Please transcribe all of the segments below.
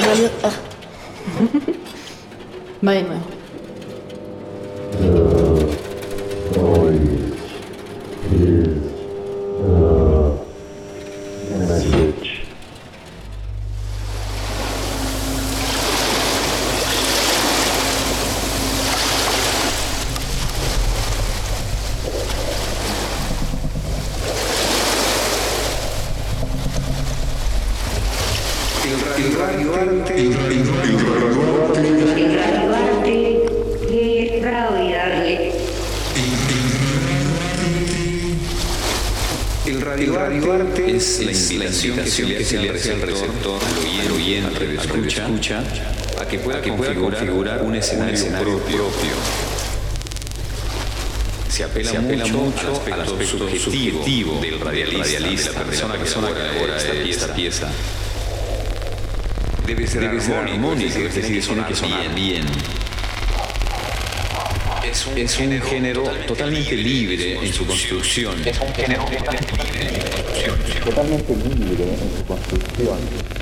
radio... Ah. Va de mucho, al aspecto subjetivo del radialista, de la persona, que elabora esta pieza. Debe ser, armónico, es decir, tiene que sonar bien. Es un, es un género totalmente libre en su construcción. Es un género totalmente libre en su construcción. totalmente libre en su construcción.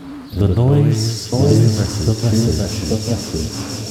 the noise, the message, the message.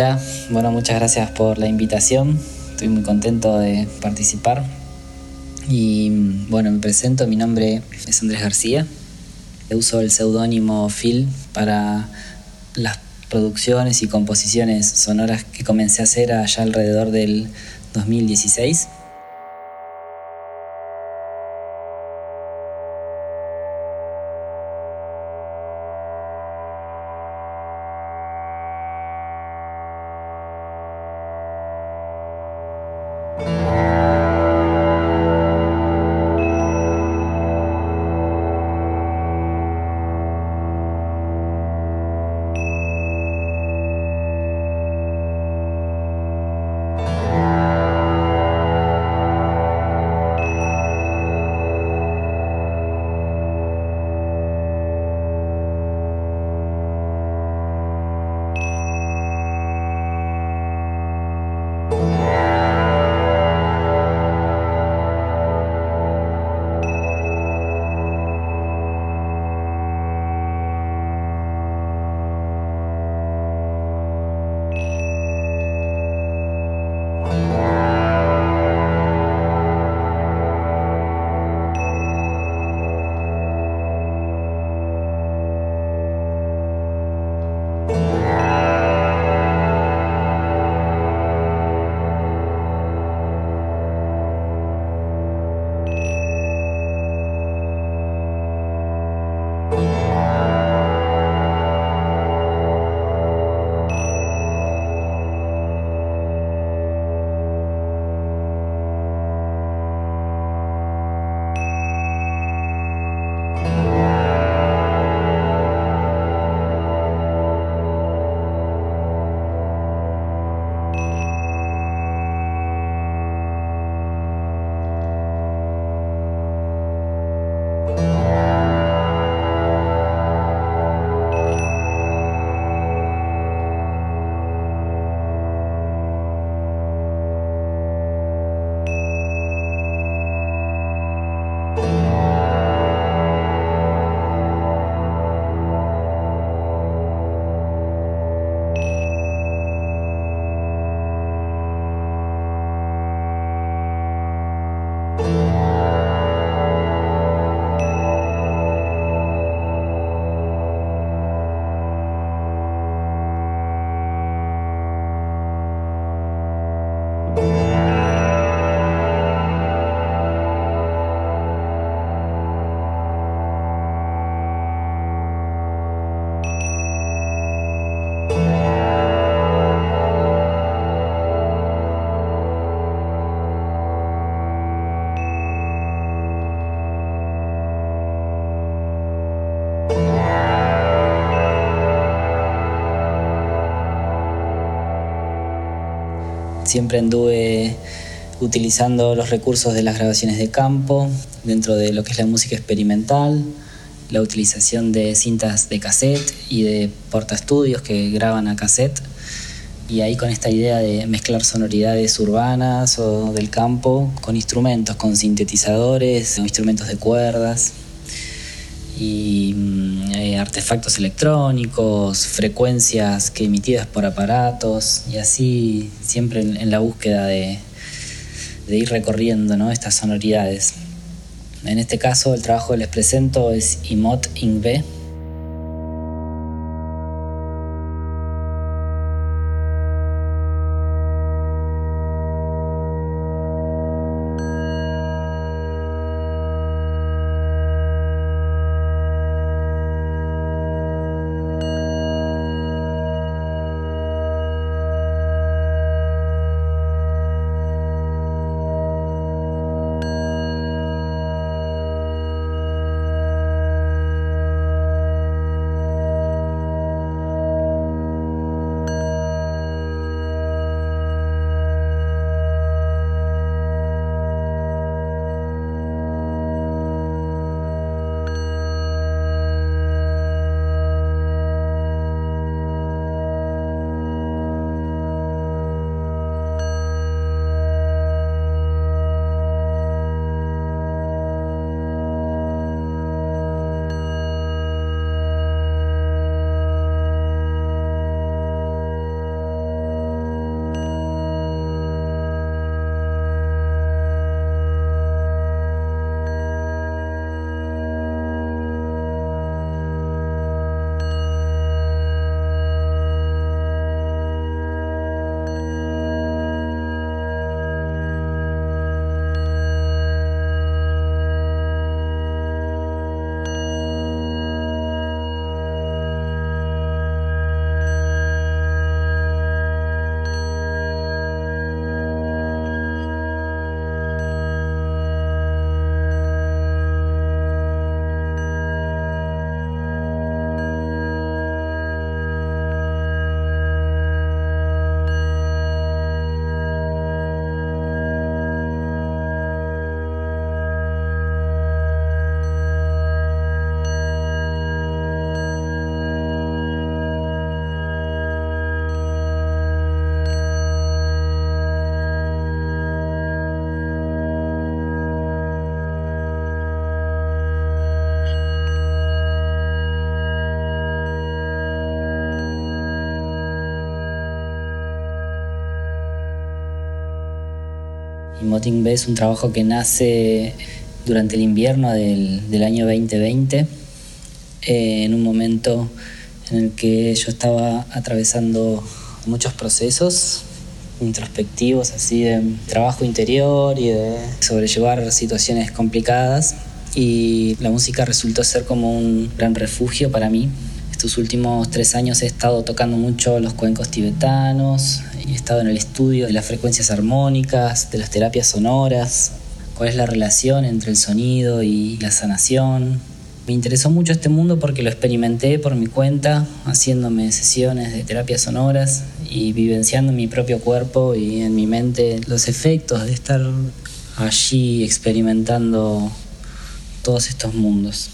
Hola, bueno, muchas gracias por la invitación. Estoy muy contento de participar. Y bueno, me presento, mi nombre es Andrés García. Uso el seudónimo Phil para las producciones y composiciones sonoras que comencé a hacer allá alrededor del 2016. Siempre anduve utilizando los recursos de las grabaciones de campo dentro de lo que es la música experimental, la utilización de cintas de cassette y de portaestudios que graban a cassette. Y ahí con esta idea de mezclar sonoridades urbanas o del campo con instrumentos, con sintetizadores, instrumentos de cuerdas y mm, eh, artefactos electrónicos, frecuencias que emitidas por aparatos y así siempre en, la búsqueda de, ir recorriendo ¿no? estas sonoridades. En este caso el trabajo que les presento es Imot Ingve Motín B es un trabajo que nace durante el invierno del, del año 2020, eh, en un momento en el que yo estaba atravesando muchos procesos introspectivos, así de trabajo interior y de sobrellevar situaciones complicadas. Y la música resultó ser como un gran refugio para mí. Estos últimos tres años he estado tocando mucho los cuencos tibetanos he estado en el estudio de las frecuencias armónicas, de las terapias sonoras, cuál es la relación entre el sonido y la sanación. Me interesó mucho este mundo porque lo experimenté por mi cuenta, haciéndome sesiones de terapias sonoras y vivenciando en mi propio cuerpo y en mi mente los efectos de estar allí experimentando todos estos mundos.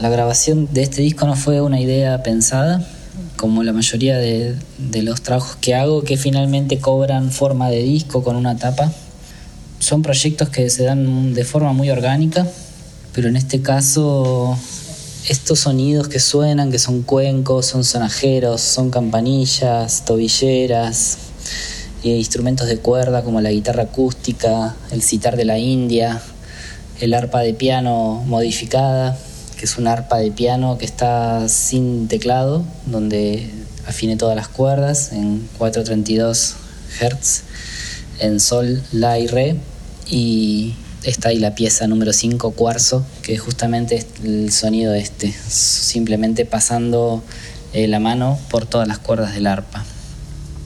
La grabación de este disco no fue una idea pensada, como la mayoría de, los trabajos que hago, que finalmente cobran forma de disco con una tapa. Son proyectos que se dan de forma muy orgánica, pero en este caso estos sonidos que suenan, que son cuencos, son sonajeros, son campanillas, tobilleras, e instrumentos de cuerda como la guitarra acústica, el citar de la India, el arpa de piano modificada, que es un arpa de piano que está sin teclado, donde afine todas las cuerdas en 432 Hz, en sol, la y re, y, está ahí la pieza número 5, cuarzo, que justamente es el sonido este, simplemente pasando eh, la mano por todas las cuerdas del arpa.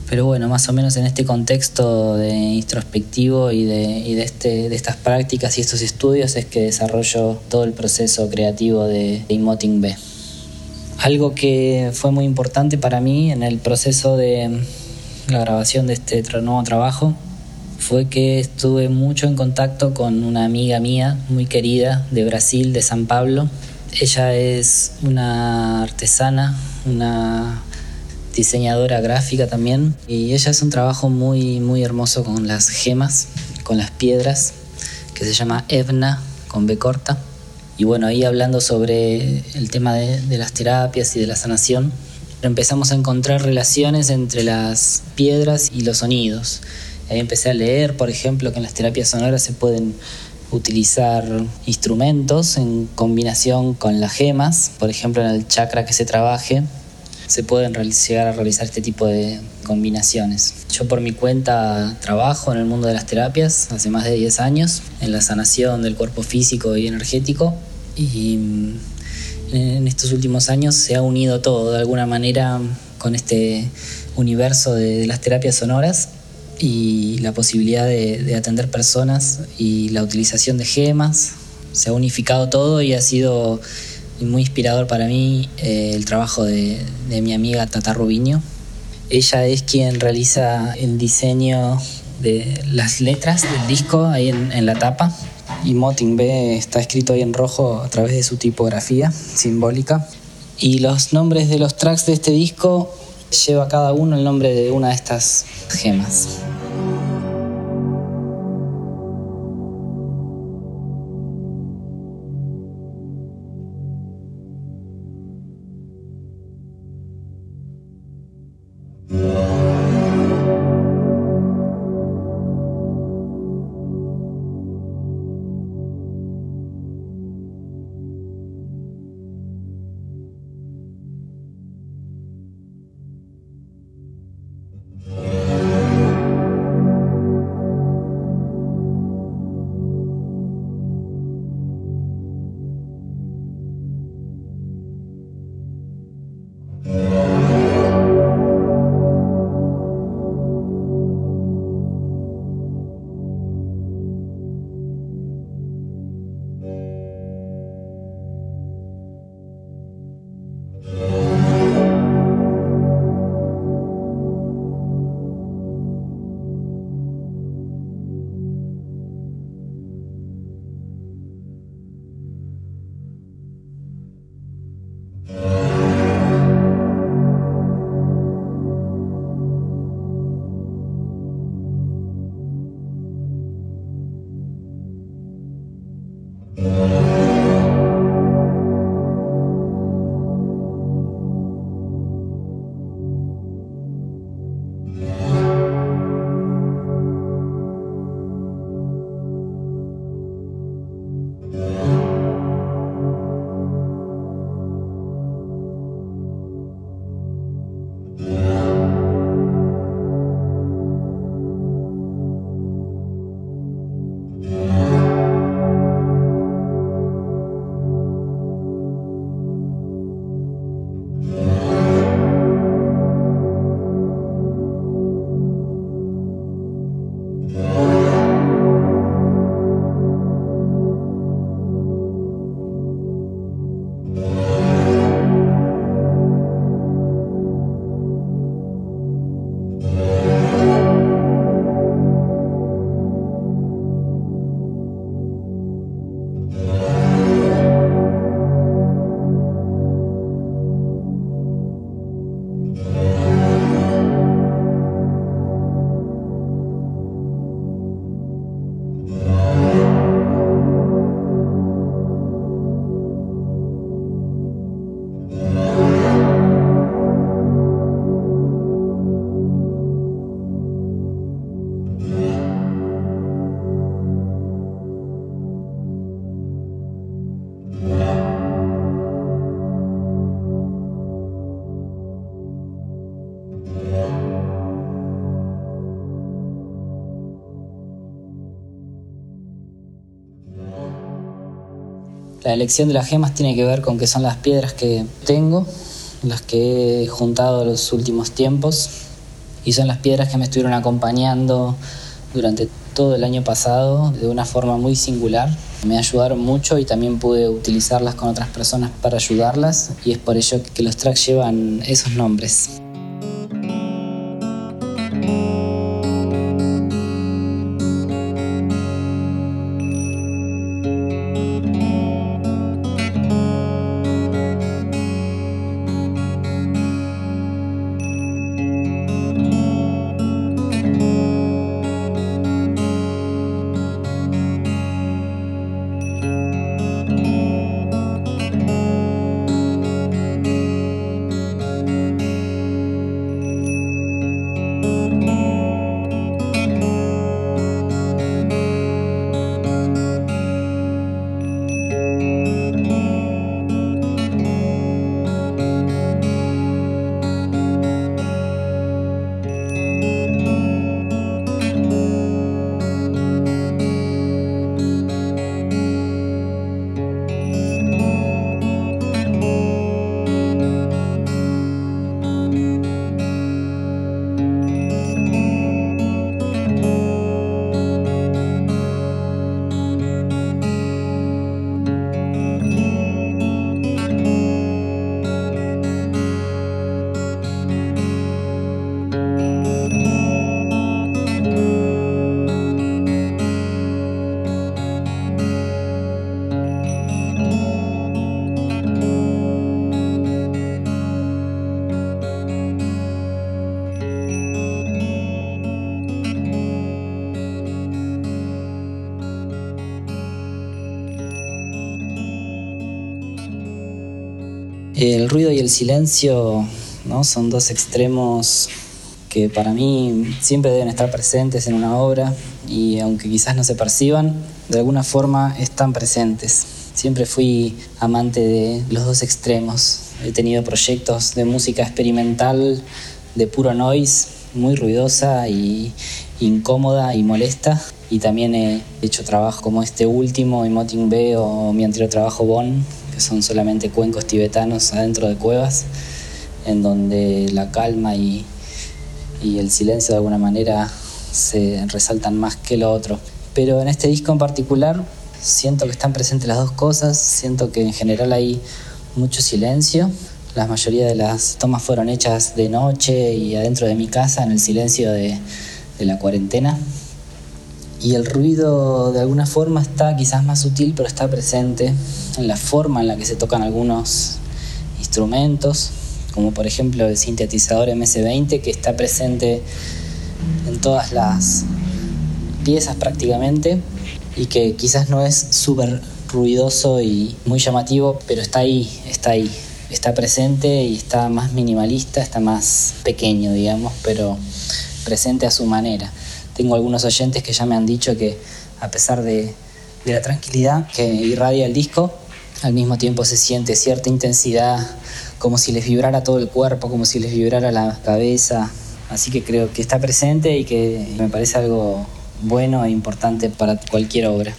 Pero bueno, más o menos en este contexto de introspectivo y, de, y de, este, de estas prácticas y estos estudios es que desarrollo todo el proceso creativo de, de B. Algo que fue muy importante para mí en el proceso de la grabación de este nuevo trabajo fue que estuve mucho en contacto con una amiga mía muy querida de Brasil, de San Pablo. Ella es una artesana, una diseñadora gráfica también y ella hace un trabajo muy muy hermoso con las gemas, con las piedras, que se llama Evna con B corta. Y bueno, ahí hablando sobre el tema de, de las terapias y de la sanación, empezamos a encontrar relaciones entre las piedras y los sonidos. Ahí empecé a leer, por ejemplo, que en las terapias sonoras se pueden utilizar instrumentos en combinación con las gemas, por ejemplo en el chakra que se trabaje, se pueden llegar a realizar este tipo de combinaciones. Yo por mi cuenta trabajo en el mundo de las terapias hace más de 10 años, en la sanación del cuerpo físico y energético, y en estos últimos años se ha unido todo de alguna manera con este universo de, las terapias sonoras y la posibilidad de, atender personas y la utilización de gemas. Se ha unificado todo y ha sido muy inspirador para mí eh, el trabajo de, mi amiga Tata Rubiño. Ella es quien realiza el diseño de las letras del disco ahí en la tapa y Moting B está escrito ahí en rojo a través de su tipografía simbólica. Y los nombres de los tracks de este disco lleva cada uno el nombre de una de estas gemas. La elección de las gemas tiene que ver con que son las piedras que tengo, las que he juntado los últimos tiempos y son las piedras que me estuvieron acompañando durante todo el año pasado de una forma muy singular. Me ayudaron mucho y también pude utilizarlas con otras personas para ayudarlas y es por ello que los tracks llevan esos nombres. El ruido y el silencio ¿no? son dos extremos que para mí siempre deben estar presentes en una obra y aunque quizás no se perciban, de alguna forma están presentes. Siempre fui amante de los dos extremos. He tenido proyectos de música experimental, de puro noise, muy ruidosa y incómoda y molesta. Y también he hecho trabajo como este último, Emoting B o mi anterior trabajo Bon, son solamente cuencos tibetanos adentro de cuevas, en donde la calma y, y el silencio de alguna manera se resaltan más que lo otro. Pero en este disco en particular siento que están presentes las dos cosas, siento que en general hay mucho silencio. La mayoría de las tomas fueron hechas de noche y adentro de mi casa, en el silencio de, de la cuarentena. Y el ruido de alguna forma está quizás más sutil, pero está presente la forma en la que se tocan algunos instrumentos, como por ejemplo el sintetizador MS-20 que está presente en todas las piezas prácticamente y que quizás no es súper ruidoso y muy llamativo, pero está ahí, está ahí, está presente y está más minimalista, está más pequeño, digamos, pero presente a su manera. Tengo algunos oyentes que ya me han dicho que a pesar de la tranquilidad que irradia el disco, al mismo tiempo se siente cierta intensidad, como si les vibrara todo el cuerpo, como si les vibrara la cabeza. Así que creo que está presente y que me parece algo bueno e importante para cualquier obra.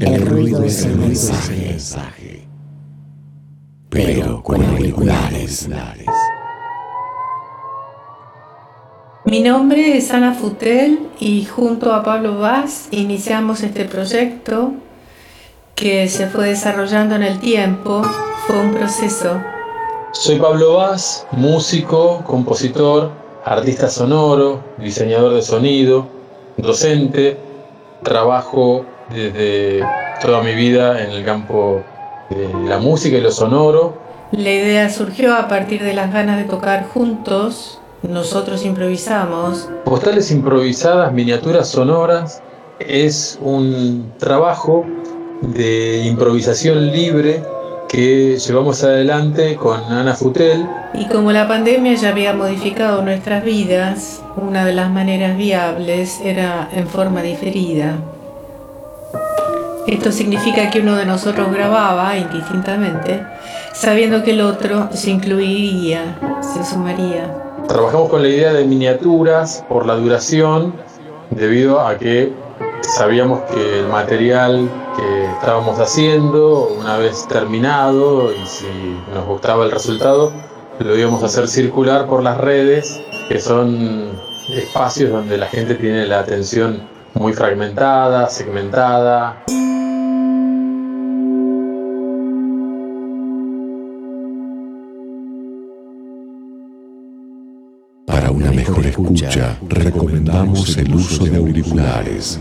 El ruido es el mensaje, pero con auriculares. Mi nombre es Ana Futel y junto a Pablo Vaz iniciamos este proyecto que se fue desarrollando en el tiempo. Fue un proceso. Soy Pablo Vaz, músico, compositor, artista sonoro, diseñador de sonido, docente. Trabajo desde toda mi vida en el campo de la música y lo sonoro. La idea surgió a partir de las ganas de tocar juntos. Nosotros improvisamos. Postales improvisadas, miniaturas sonoras, es un trabajo de improvisación libre que llevamos adelante con Ana Futel. Y como la pandemia ya había modificado nuestras vidas, una de las maneras viables era en forma diferida. Esto significa que uno de nosotros grababa indistintamente, sabiendo que el otro se incluiría, se sumaría. Trabajamos con la idea de miniaturas por la duración, debido a que sabíamos que el material que estábamos haciendo, una vez terminado, y si nos gustaba el resultado, lo íbamos a hacer circular por las redes, que son espacios donde la gente tiene la atención muy fragmentada, segmentada. Mejor escucha, recomendamos el uso de auriculares.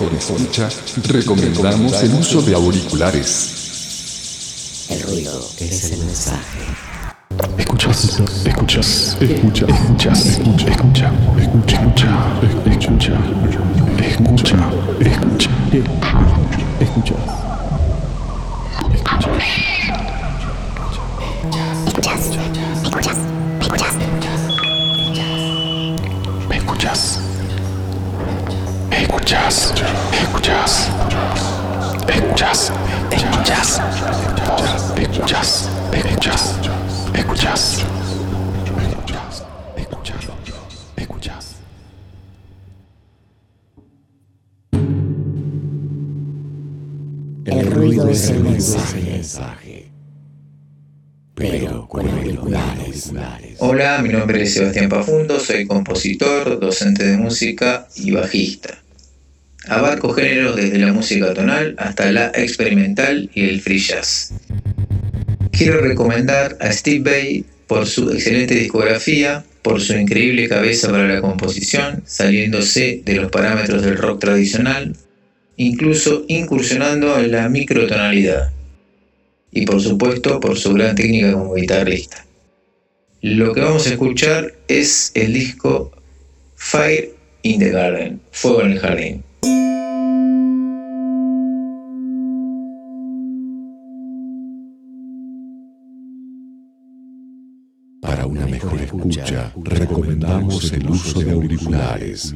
Escucha, recomendamos el uso de auriculares. El ruido es el mensaje. Escuchas, escuchas, escuchas, escuchas, escucha, escucha, escucha, escucha, escucha, escucha, escucha, escuchas, Sebastián Pafundo, soy compositor, docente de música y bajista. Abarco géneros desde la música tonal hasta la experimental y el free jazz. Quiero recomendar a Steve Bay por su excelente discografía, por su increíble cabeza para la composición, saliéndose de los parámetros del rock tradicional, incluso incursionando en la microtonalidad. Y por supuesto por su gran técnica como guitarrista. Lo que vamos a escuchar es el disco Fire in the Garden, Fuego en el Jardín. Para una mejor escucha, recomendamos el uso de auriculares.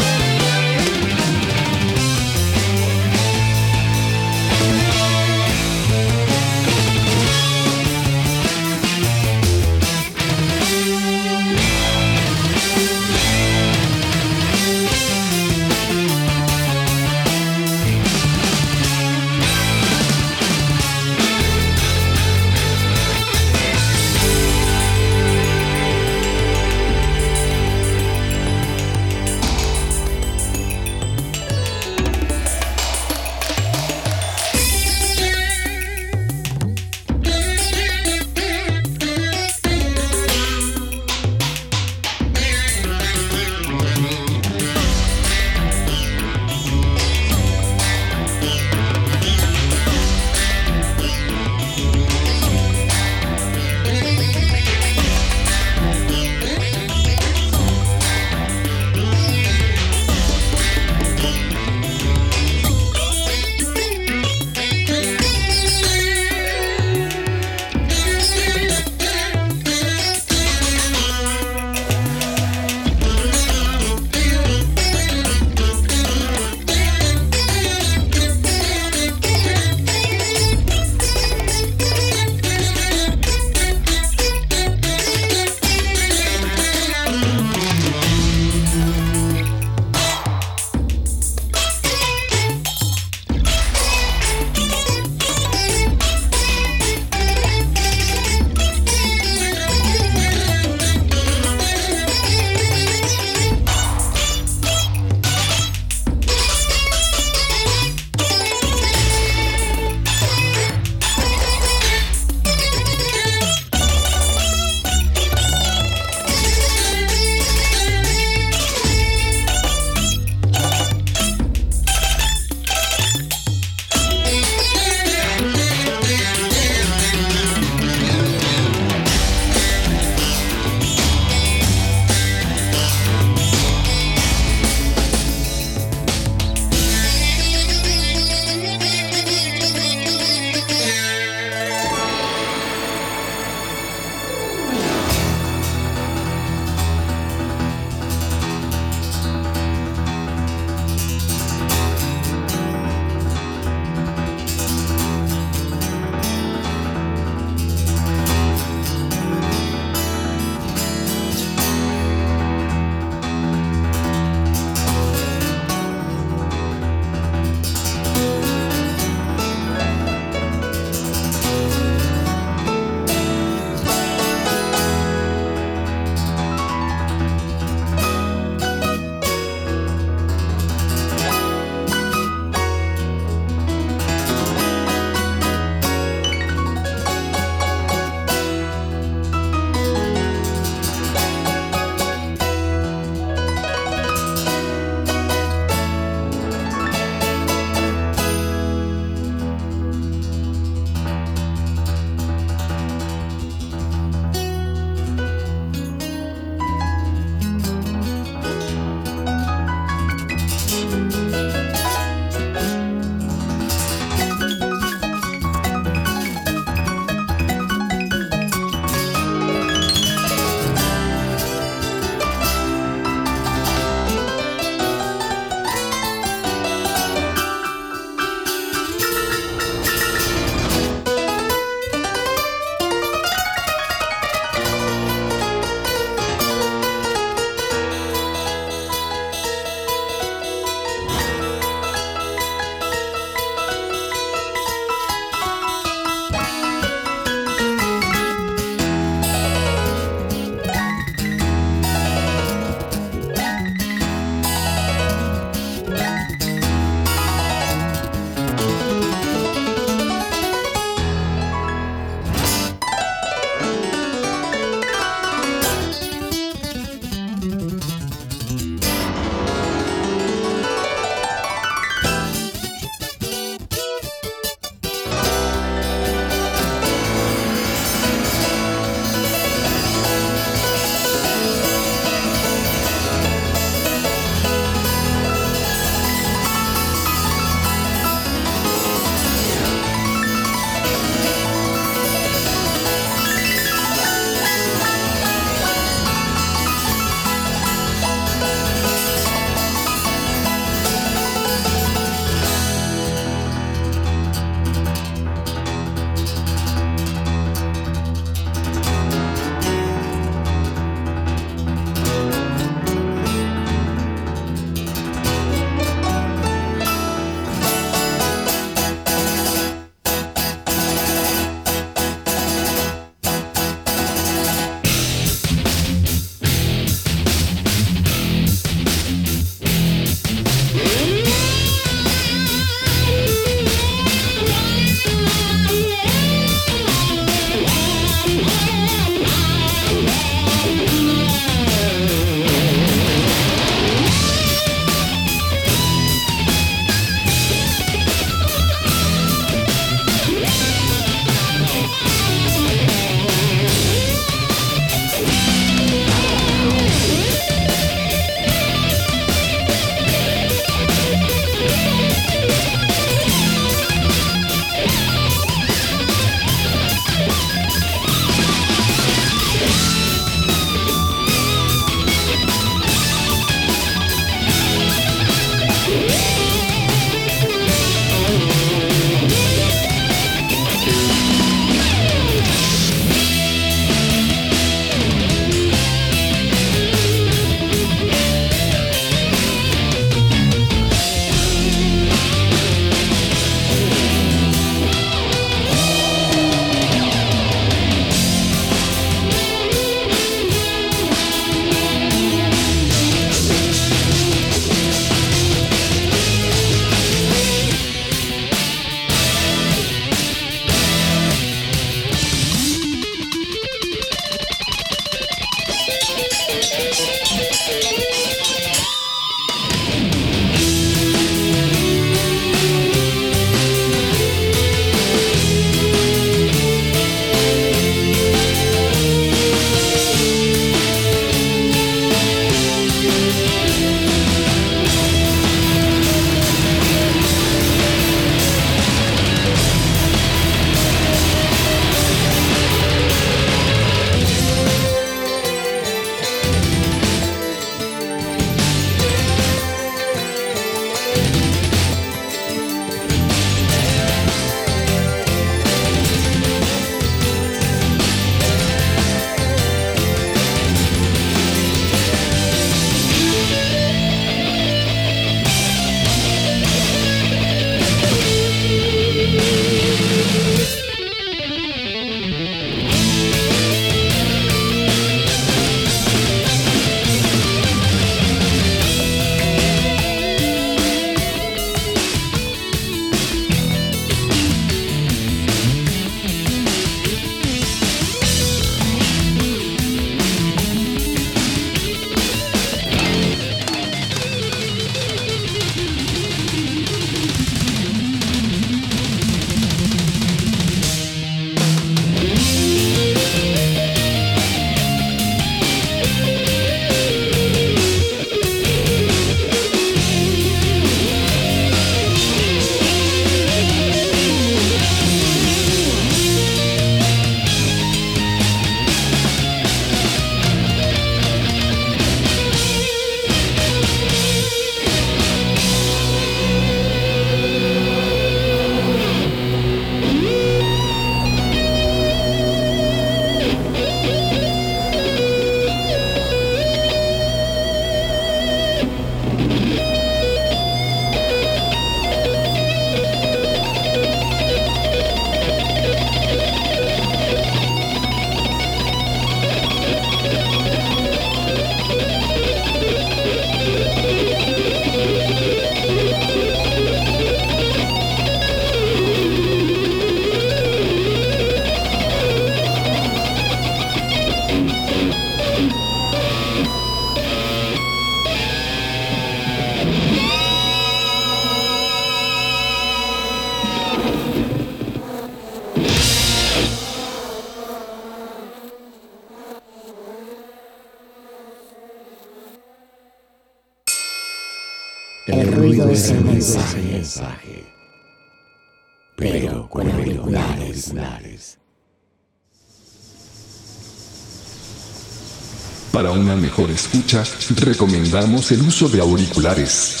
Escucha, recomendamos el uso de auriculares.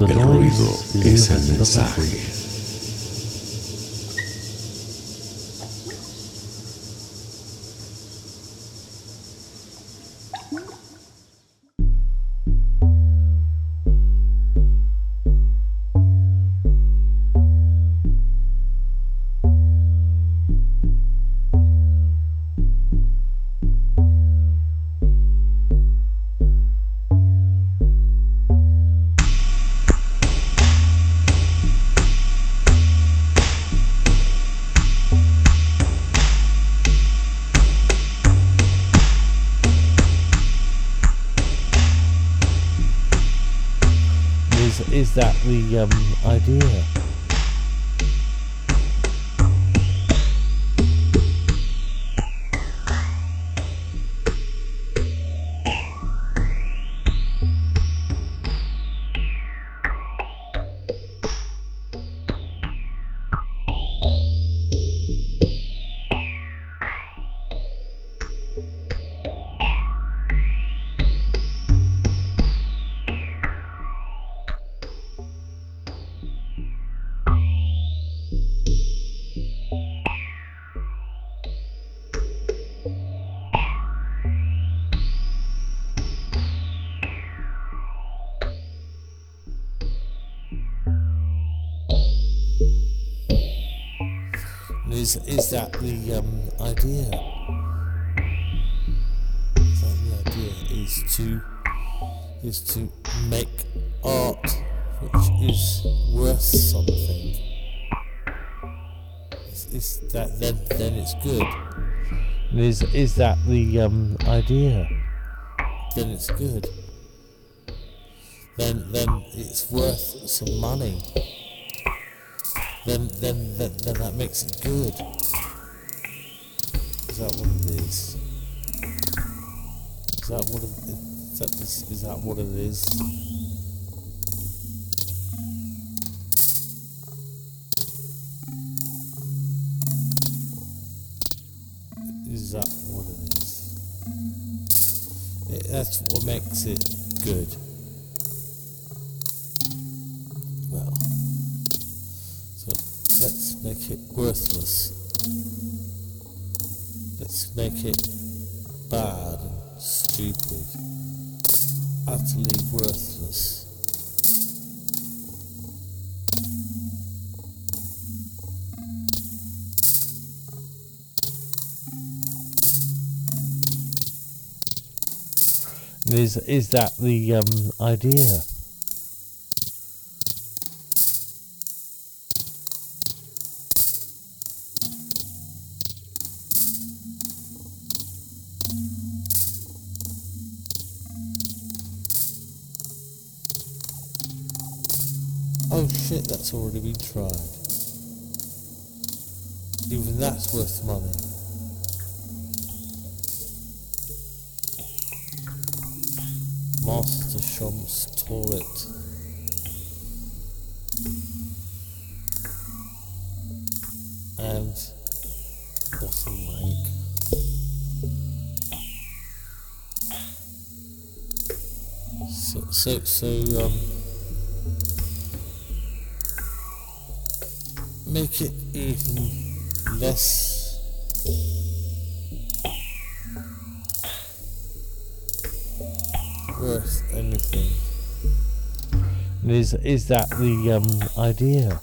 El ruido es el mensaje. Is, that the um, idea? Idea? That the idea? Is to is to make art which is worth something. Is that then then it's good? Is is that the um, idea? Then it's good. Then then it's worth some money then then then, then that makes it good. Is that what it is? Is that what it is? That is, is that what it is? Is that what it is? It, that's what makes it good. Well, so let's make it worthless. Let's make it bad and stupid. Utterly worthless. Is is that the um, idea? So, so, um, make it even less worth anything. Is is that the um, idea?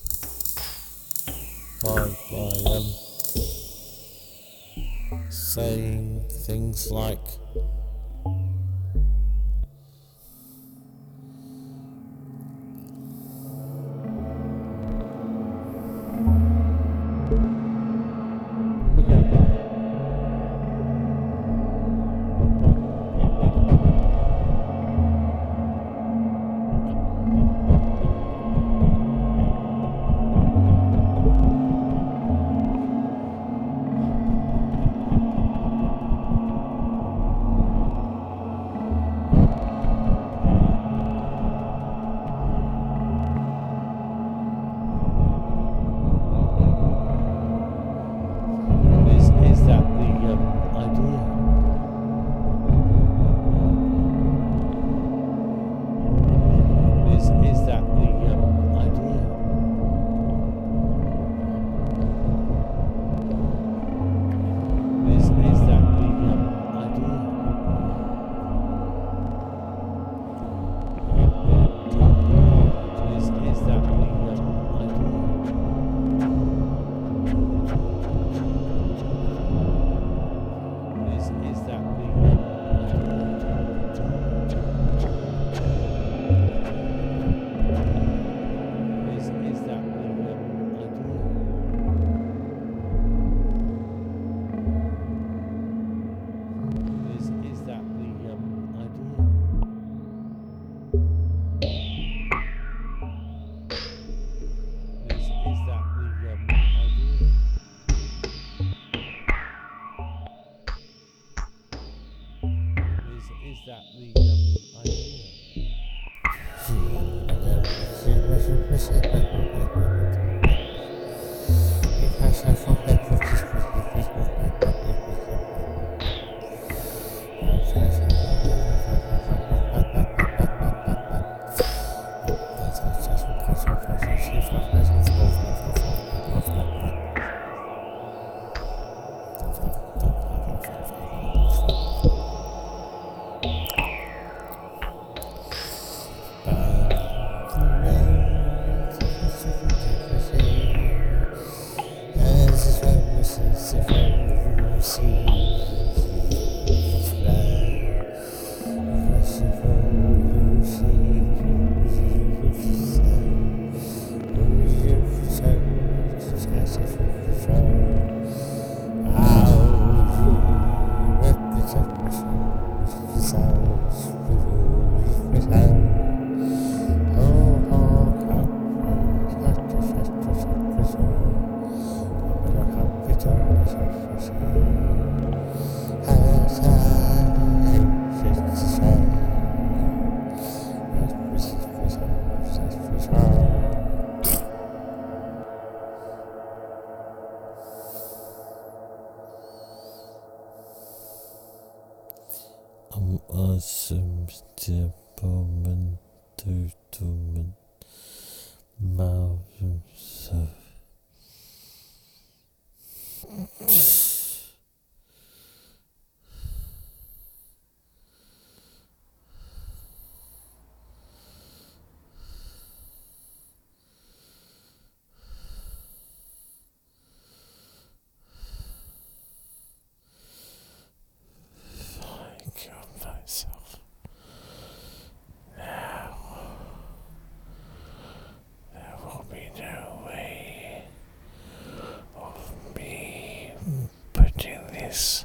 place.